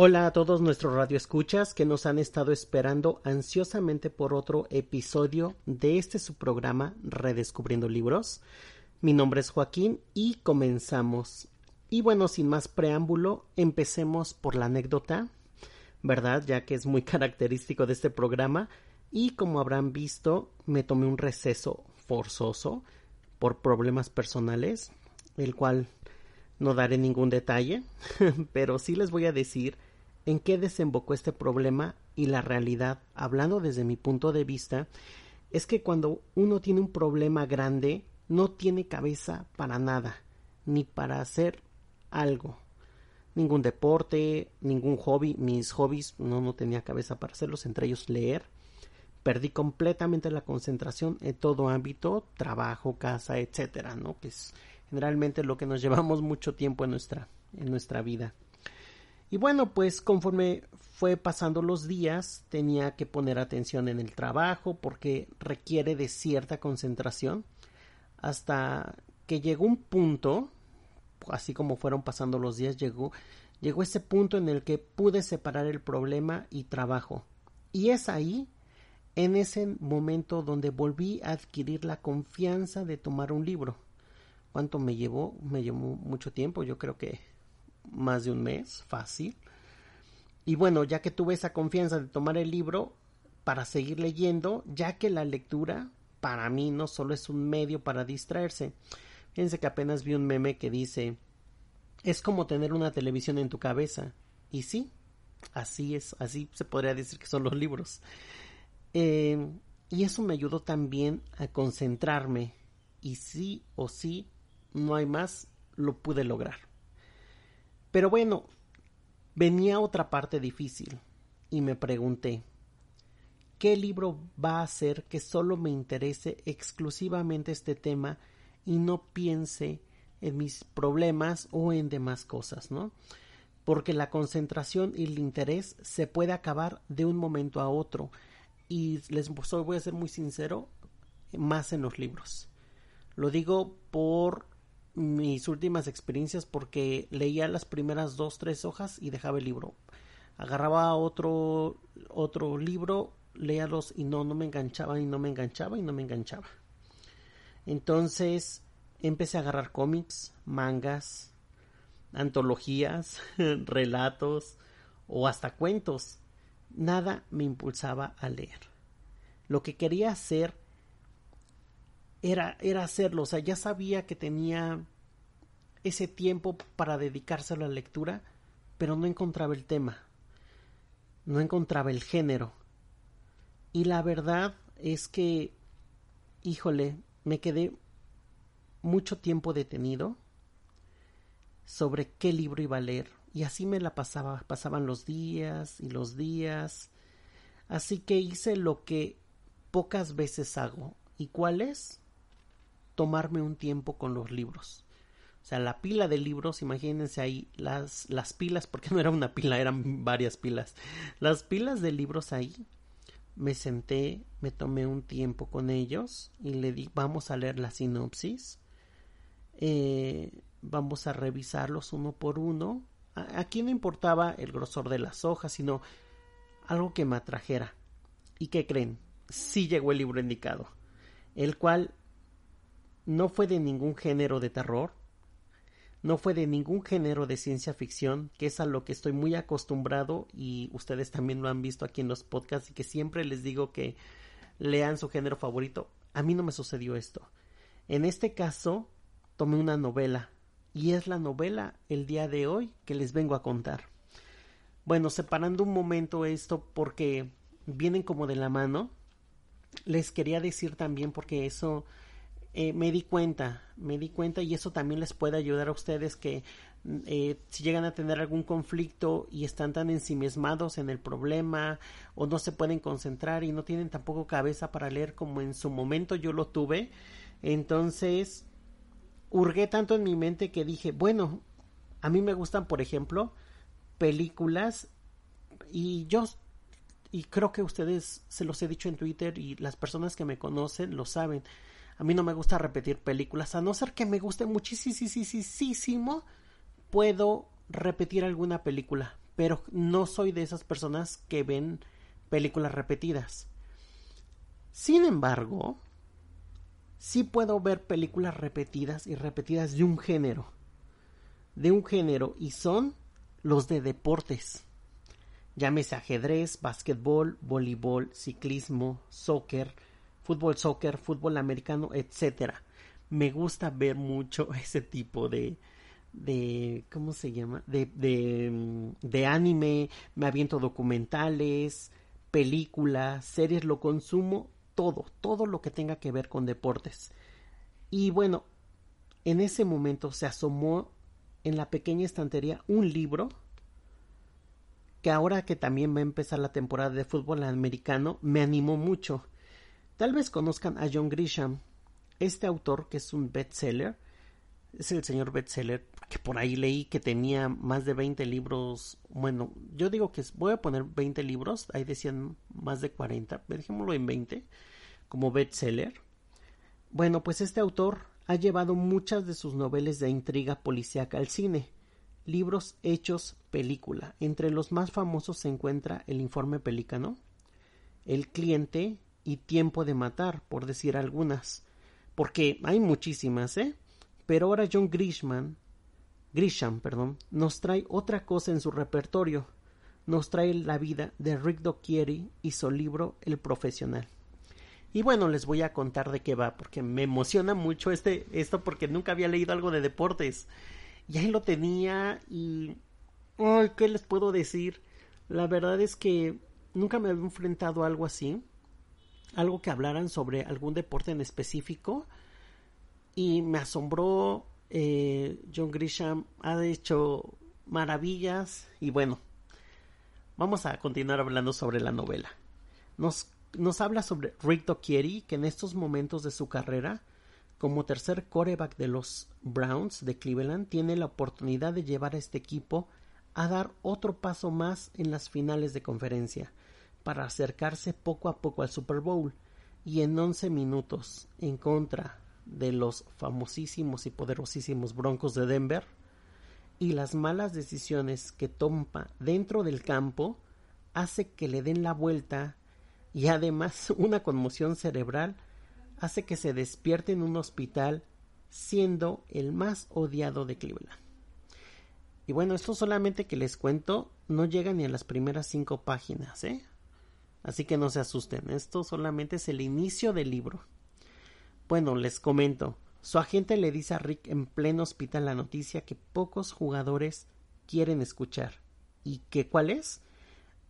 Hola a todos nuestros radioescuchas que nos han estado esperando ansiosamente por otro episodio de este su programa Redescubriendo Libros. Mi nombre es Joaquín y comenzamos. Y bueno, sin más preámbulo, empecemos por la anécdota, ¿verdad? Ya que es muy característico de este programa. Y como habrán visto, me tomé un receso forzoso por problemas personales, el cual no daré ningún detalle, pero sí les voy a decir en qué desembocó este problema y la realidad, hablando desde mi punto de vista, es que cuando uno tiene un problema grande, no tiene cabeza para nada, ni para hacer algo. Ningún deporte, ningún hobby, mis hobbies no, no tenía cabeza para hacerlos, entre ellos leer. Perdí completamente la concentración en todo ámbito, trabajo, casa, etcétera, ¿no? Que es generalmente lo que nos llevamos mucho tiempo en nuestra, en nuestra vida. Y bueno, pues conforme fue pasando los días, tenía que poner atención en el trabajo porque requiere de cierta concentración hasta que llegó un punto, así como fueron pasando los días, llegó, llegó ese punto en el que pude separar el problema y trabajo. Y es ahí, en ese momento, donde volví a adquirir la confianza de tomar un libro. ¿Cuánto me llevó? Me llevó mucho tiempo, yo creo que más de un mes, fácil. Y bueno, ya que tuve esa confianza de tomar el libro para seguir leyendo, ya que la lectura para mí no solo es un medio para distraerse. Fíjense que apenas vi un meme que dice, es como tener una televisión en tu cabeza. Y sí, así es, así se podría decir que son los libros. Eh, y eso me ayudó también a concentrarme. Y sí o sí, no hay más, lo pude lograr. Pero bueno, venía otra parte difícil y me pregunté, ¿qué libro va a hacer que solo me interese exclusivamente este tema y no piense en mis problemas o en demás cosas, ¿no? Porque la concentración y el interés se puede acabar de un momento a otro y les voy a ser muy sincero, más en los libros. Lo digo por mis últimas experiencias porque leía las primeras dos, tres hojas y dejaba el libro. Agarraba otro, otro libro, leíalos y no, no me enganchaba y no me enganchaba y no me enganchaba. Entonces empecé a agarrar cómics, mangas, antologías, relatos o hasta cuentos. Nada me impulsaba a leer. Lo que quería hacer era, era hacerlo. O sea, ya sabía que tenía ese tiempo para dedicarse a la lectura, pero no encontraba el tema. No encontraba el género. Y la verdad es que, híjole, me quedé mucho tiempo detenido sobre qué libro iba a leer. Y así me la pasaba, pasaban los días y los días. Así que hice lo que pocas veces hago. ¿Y cuál es? Tomarme un tiempo con los libros. O sea, la pila de libros, imagínense ahí las, las pilas, porque no era una pila, eran varias pilas. Las pilas de libros ahí, me senté, me tomé un tiempo con ellos y le di, vamos a leer la sinopsis. Eh, vamos a revisarlos uno por uno. Aquí no importaba el grosor de las hojas, sino algo que me atrajera. ¿Y qué creen? Sí llegó el libro indicado, el cual no fue de ningún género de terror, no fue de ningún género de ciencia ficción, que es a lo que estoy muy acostumbrado y ustedes también lo han visto aquí en los podcasts y que siempre les digo que lean su género favorito. A mí no me sucedió esto. En este caso, tomé una novela y es la novela el día de hoy que les vengo a contar. Bueno, separando un momento esto porque vienen como de la mano, les quería decir también porque eso eh, me di cuenta, me di cuenta y eso también les puede ayudar a ustedes que eh, si llegan a tener algún conflicto y están tan ensimismados en el problema o no se pueden concentrar y no tienen tampoco cabeza para leer como en su momento yo lo tuve, entonces hurgué tanto en mi mente que dije, bueno, a mí me gustan, por ejemplo, películas y yo y creo que ustedes se los he dicho en Twitter y las personas que me conocen lo saben. A mí no me gusta repetir películas, a no ser que me guste muchísimo, puedo repetir alguna película, pero no soy de esas personas que ven películas repetidas. Sin embargo, sí puedo ver películas repetidas y repetidas de un género. De un género y son los de deportes. Llámese ajedrez, básquetbol, voleibol, ciclismo, soccer, fútbol, soccer, fútbol americano, etcétera. Me gusta ver mucho ese tipo de, de ¿cómo se llama? De, de, mm, de anime, me aviento documentales, películas, series, lo consumo todo, todo lo que tenga que ver con deportes. Y bueno, en ese momento se asomó en la pequeña estantería un libro que ahora que también va a empezar la temporada de fútbol americano me animó mucho. Tal vez conozcan a John Grisham, este autor que es un bestseller, es el señor bestseller que por ahí leí que tenía más de 20 libros, bueno, yo digo que voy a poner 20 libros, ahí decían más de 40, dejémoslo en 20 como bestseller. Bueno, pues este autor ha llevado muchas de sus novelas de intriga policíaca al cine, libros hechos película. Entre los más famosos se encuentra El informe pelícano, El cliente y Tiempo de matar, por decir algunas, porque hay muchísimas, ¿eh? Pero ahora John Grisham, Grisham, perdón, nos trae otra cosa en su repertorio. Nos trae la vida de Rick Docchieri y su libro El profesional. Y bueno, les voy a contar de qué va, porque me emociona mucho este, esto porque nunca había leído algo de deportes. Y ahí lo tenía y... Ay, ¿qué les puedo decir? La verdad es que nunca me había enfrentado a algo así. Algo que hablaran sobre algún deporte en específico. Y me asombró. Eh, John Grisham ha hecho maravillas. Y bueno, vamos a continuar hablando sobre la novela. Nos nos habla sobre Rick Docchieri, que en estos momentos de su carrera, como tercer coreback de los Browns de Cleveland, tiene la oportunidad de llevar a este equipo a dar otro paso más en las finales de conferencia, para acercarse poco a poco al Super Bowl, y en 11 minutos en contra de los famosísimos y poderosísimos Broncos de Denver, y las malas decisiones que toma dentro del campo hace que le den la vuelta y además una conmoción cerebral hace que se despierte en un hospital siendo el más odiado de Cleveland. Y bueno, esto solamente que les cuento no llega ni a las primeras cinco páginas, ¿eh? Así que no se asusten, esto solamente es el inicio del libro. Bueno, les comento, su agente le dice a Rick en pleno hospital la noticia que pocos jugadores quieren escuchar. ¿Y que cuál es?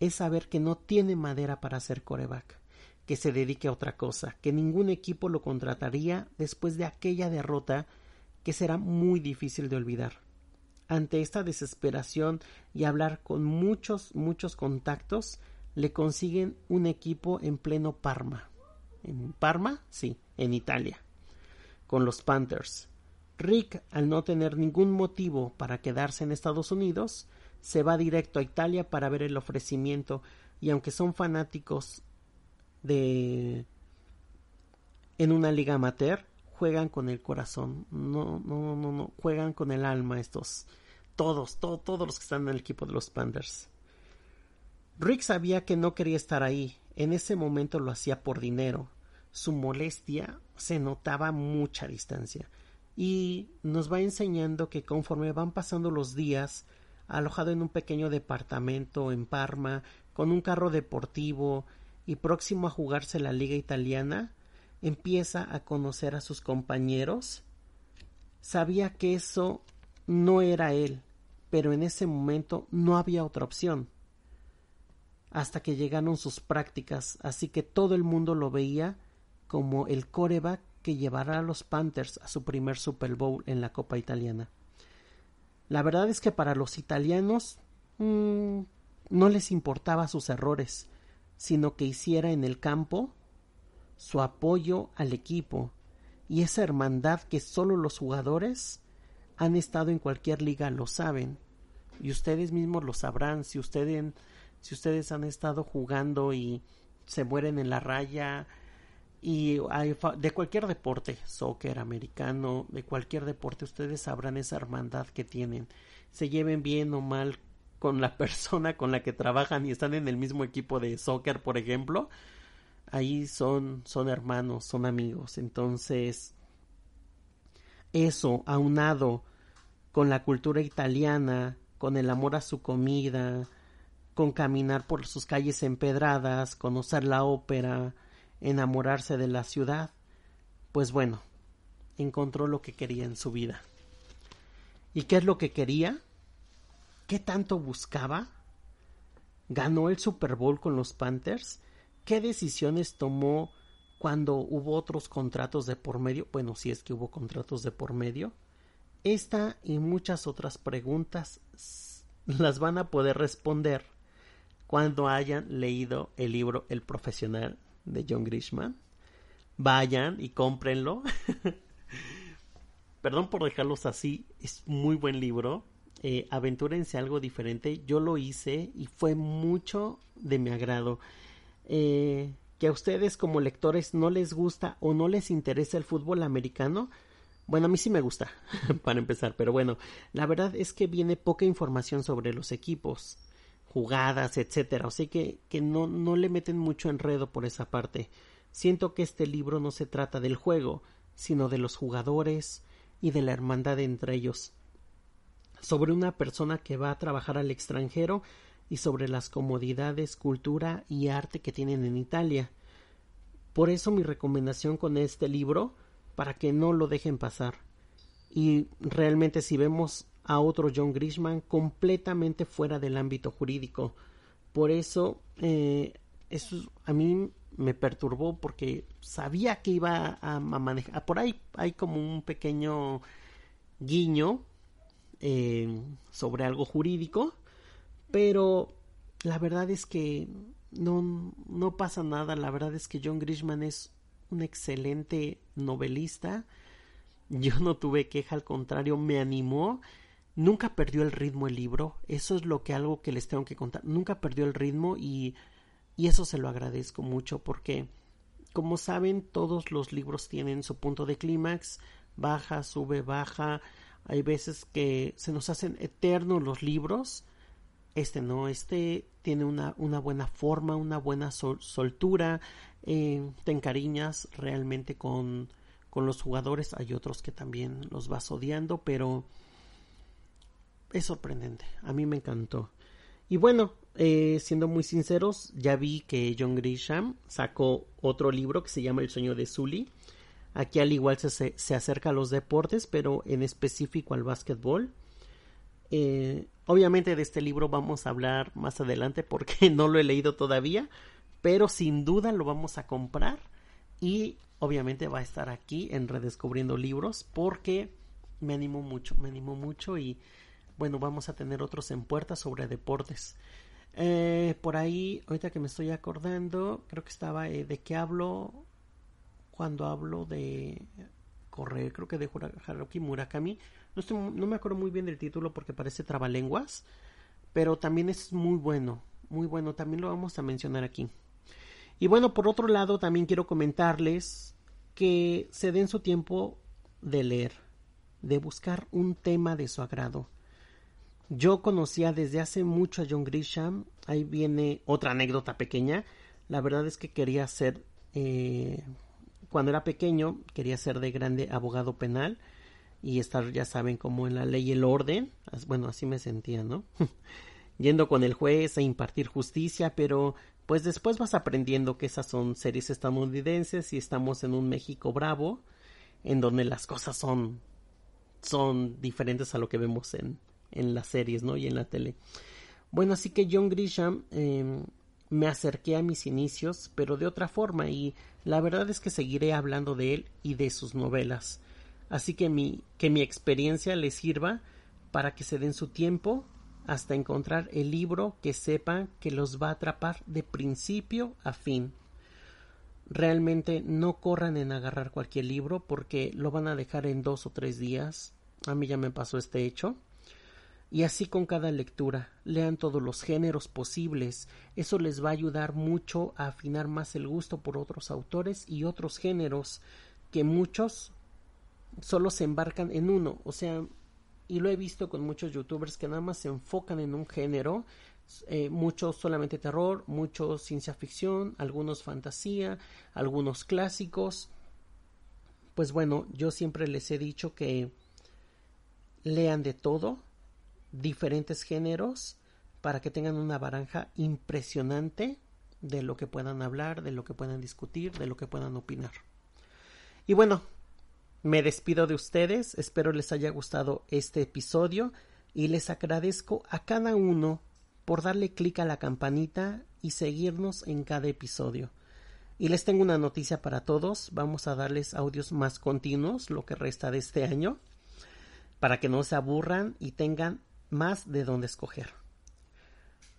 es saber que no tiene madera para ser coreback, que se dedique a otra cosa, que ningún equipo lo contrataría después de aquella derrota que será muy difícil de olvidar. Ante esta desesperación y hablar con muchos, muchos contactos, le consiguen un equipo en pleno Parma. ¿En Parma? Sí, en Italia. Con los Panthers. Rick, al no tener ningún motivo para quedarse en Estados Unidos, se va directo a Italia para ver el ofrecimiento y aunque son fanáticos de en una liga amateur juegan con el corazón no no no no juegan con el alma estos todos todos los que están en el equipo de los Panthers Rick sabía que no quería estar ahí en ese momento lo hacía por dinero su molestia se notaba mucha distancia y nos va enseñando que conforme van pasando los días alojado en un pequeño departamento en Parma, con un carro deportivo y próximo a jugarse la liga italiana, empieza a conocer a sus compañeros. Sabía que eso no era él, pero en ese momento no había otra opción. Hasta que llegaron sus prácticas, así que todo el mundo lo veía como el coreback que llevará a los Panthers a su primer Super Bowl en la Copa Italiana. La verdad es que para los italianos mmm, no les importaba sus errores, sino que hiciera en el campo su apoyo al equipo y esa hermandad que solo los jugadores han estado en cualquier liga lo saben y ustedes mismos lo sabrán si ustedes si ustedes han estado jugando y se mueren en la raya y hay de cualquier deporte, soccer, americano, de cualquier deporte, ustedes sabrán esa hermandad que tienen. Se lleven bien o mal con la persona con la que trabajan y están en el mismo equipo de soccer, por ejemplo, ahí son, son hermanos, son amigos. Entonces, eso aunado con la cultura italiana, con el amor a su comida, con caminar por sus calles empedradas, conocer la ópera, enamorarse de la ciudad, pues bueno, encontró lo que quería en su vida. ¿Y qué es lo que quería? ¿Qué tanto buscaba? ¿Ganó el Super Bowl con los Panthers? ¿Qué decisiones tomó cuando hubo otros contratos de por medio? Bueno, si es que hubo contratos de por medio. Esta y muchas otras preguntas las van a poder responder cuando hayan leído el libro El Profesional de John Grishman. Vayan y cómprenlo. Perdón por dejarlos así, es muy buen libro. Eh, aventúrense algo diferente. Yo lo hice y fue mucho de mi agrado. Eh, que a ustedes como lectores no les gusta o no les interesa el fútbol americano, bueno, a mí sí me gusta, para empezar, pero bueno, la verdad es que viene poca información sobre los equipos, jugadas, etcétera, o sea que, que no, no le meten mucho enredo por esa parte. Siento que este libro no se trata del juego, sino de los jugadores y de la hermandad entre ellos. Sobre una persona que va a trabajar al extranjero y sobre las comodidades, cultura y arte que tienen en Italia. Por eso mi recomendación con este libro para que no lo dejen pasar. Y realmente si vemos a otro John Grishman completamente fuera del ámbito jurídico. Por eso, eh, eso a mí me perturbó porque sabía que iba a, manejar. Por ahí hay como un pequeño guiño eh, sobre algo jurídico, pero la verdad es que no, no pasa nada. La verdad es que John Grishman es un excelente novelista. Yo no tuve queja, al contrario, me animó. Nunca perdió el ritmo el libro. Eso es lo que algo que les tengo que contar. Nunca perdió el ritmo y, y eso se lo agradezco mucho porque, como saben, todos los libros tienen su punto de clímax. Baja, sube, baja. Hay veces que se nos hacen eternos los libros. Este no, este tiene una, una buena forma, una buena soltura, eh, te encariñas realmente con, con los jugadores. Hay otros que también los vas odiando, pero es sorprendente. A mí me encantó. Y bueno, eh, siendo muy sinceros, ya vi que John Grisham sacó otro libro que se llama El sueño de Sully. Aquí al igual se, se acerca a los deportes, pero en específico al básquetbol. Eh, obviamente de este libro vamos a hablar más adelante porque no lo he leído todavía, pero sin duda lo vamos a comprar y obviamente va a estar aquí en Redescubriendo Libros porque me animó mucho, me animó mucho y bueno, vamos a tener otros en puerta sobre deportes. Eh, por ahí, ahorita que me estoy acordando, creo que estaba eh, de qué hablo cuando hablo de correr, creo que de Haruki Murakami. No, no me acuerdo muy bien del título porque parece trabalenguas, pero también es muy bueno, muy bueno, también lo vamos a mencionar aquí. Y bueno, por otro lado, también quiero comentarles que se den su tiempo de leer, de buscar un tema de su agrado. Yo conocía desde hace mucho a John Grisham. Ahí viene otra anécdota pequeña. La verdad es que quería ser, eh, cuando era pequeño, quería ser de grande abogado penal y estar, ya saben, como en la ley y el orden. Bueno, así me sentía, ¿no? Yendo con el juez a impartir justicia, pero pues después vas aprendiendo que esas son series estadounidenses y estamos en un México bravo, en donde las cosas son, son diferentes a lo que vemos en, en las series, ¿no? Y en la tele. Bueno, así que John Grisham em, me acerqué a mis inicios, pero de otra forma, y la verdad es que seguiré hablando de él y de sus novelas. Así que mi, que mi experiencia les sirva para que se den su tiempo hasta encontrar el libro que sepan que los va a atrapar de principio a fin. Realmente no corran en agarrar cualquier libro porque lo van a dejar en dos o tres días. A mí ya me pasó este hecho. Y así con cada lectura, lean todos los géneros posibles. Eso les va a ayudar mucho a afinar más el gusto por otros autores y otros géneros que muchos solo se embarcan en uno. O sea, y lo he visto con muchos youtubers que nada más se enfocan en un género, eh, muchos solamente terror, muchos ciencia ficción, algunos fantasía, algunos clásicos. Pues bueno, yo siempre les he dicho que lean de todo, diferentes géneros, para que tengan una baranja impresionante de lo que puedan hablar, de lo que puedan discutir, de lo que puedan opinar. Y bueno, me despido de ustedes, espero les haya gustado este episodio y les agradezco a cada uno por darle clic a la campanita y seguirnos en cada episodio. Y les tengo una noticia para todos, vamos a darles audios más continuos lo que resta de este año, para que no se aburran y tengan más de dónde escoger.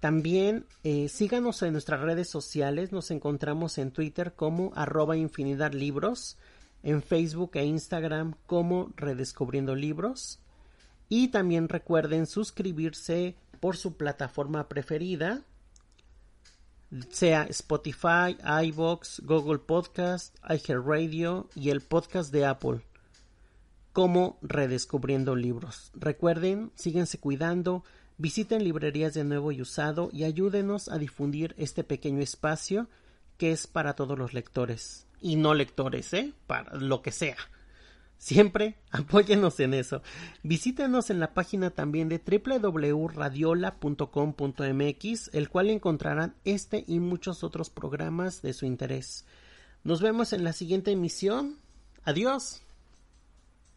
También eh, síganos en nuestras redes sociales, nos encontramos en Twitter como arroba infinidad libros, en Facebook e Instagram como redescubriendo libros. Y también recuerden suscribirse por su plataforma preferida, sea Spotify, iVoox, Google Podcast, iHeartRadio y el podcast de Apple como Redescubriendo Libros. Recuerden, síguense cuidando, Visiten librerías de nuevo y usado y ayúdenos a difundir este pequeño espacio que es para todos los lectores y no lectores, ¿eh? Para lo que sea. Siempre apóyenos en eso. Visítenos en la página también de www.radiola.com.mx, el cual encontrarán este y muchos otros programas de su interés. Nos vemos en la siguiente emisión. Adiós.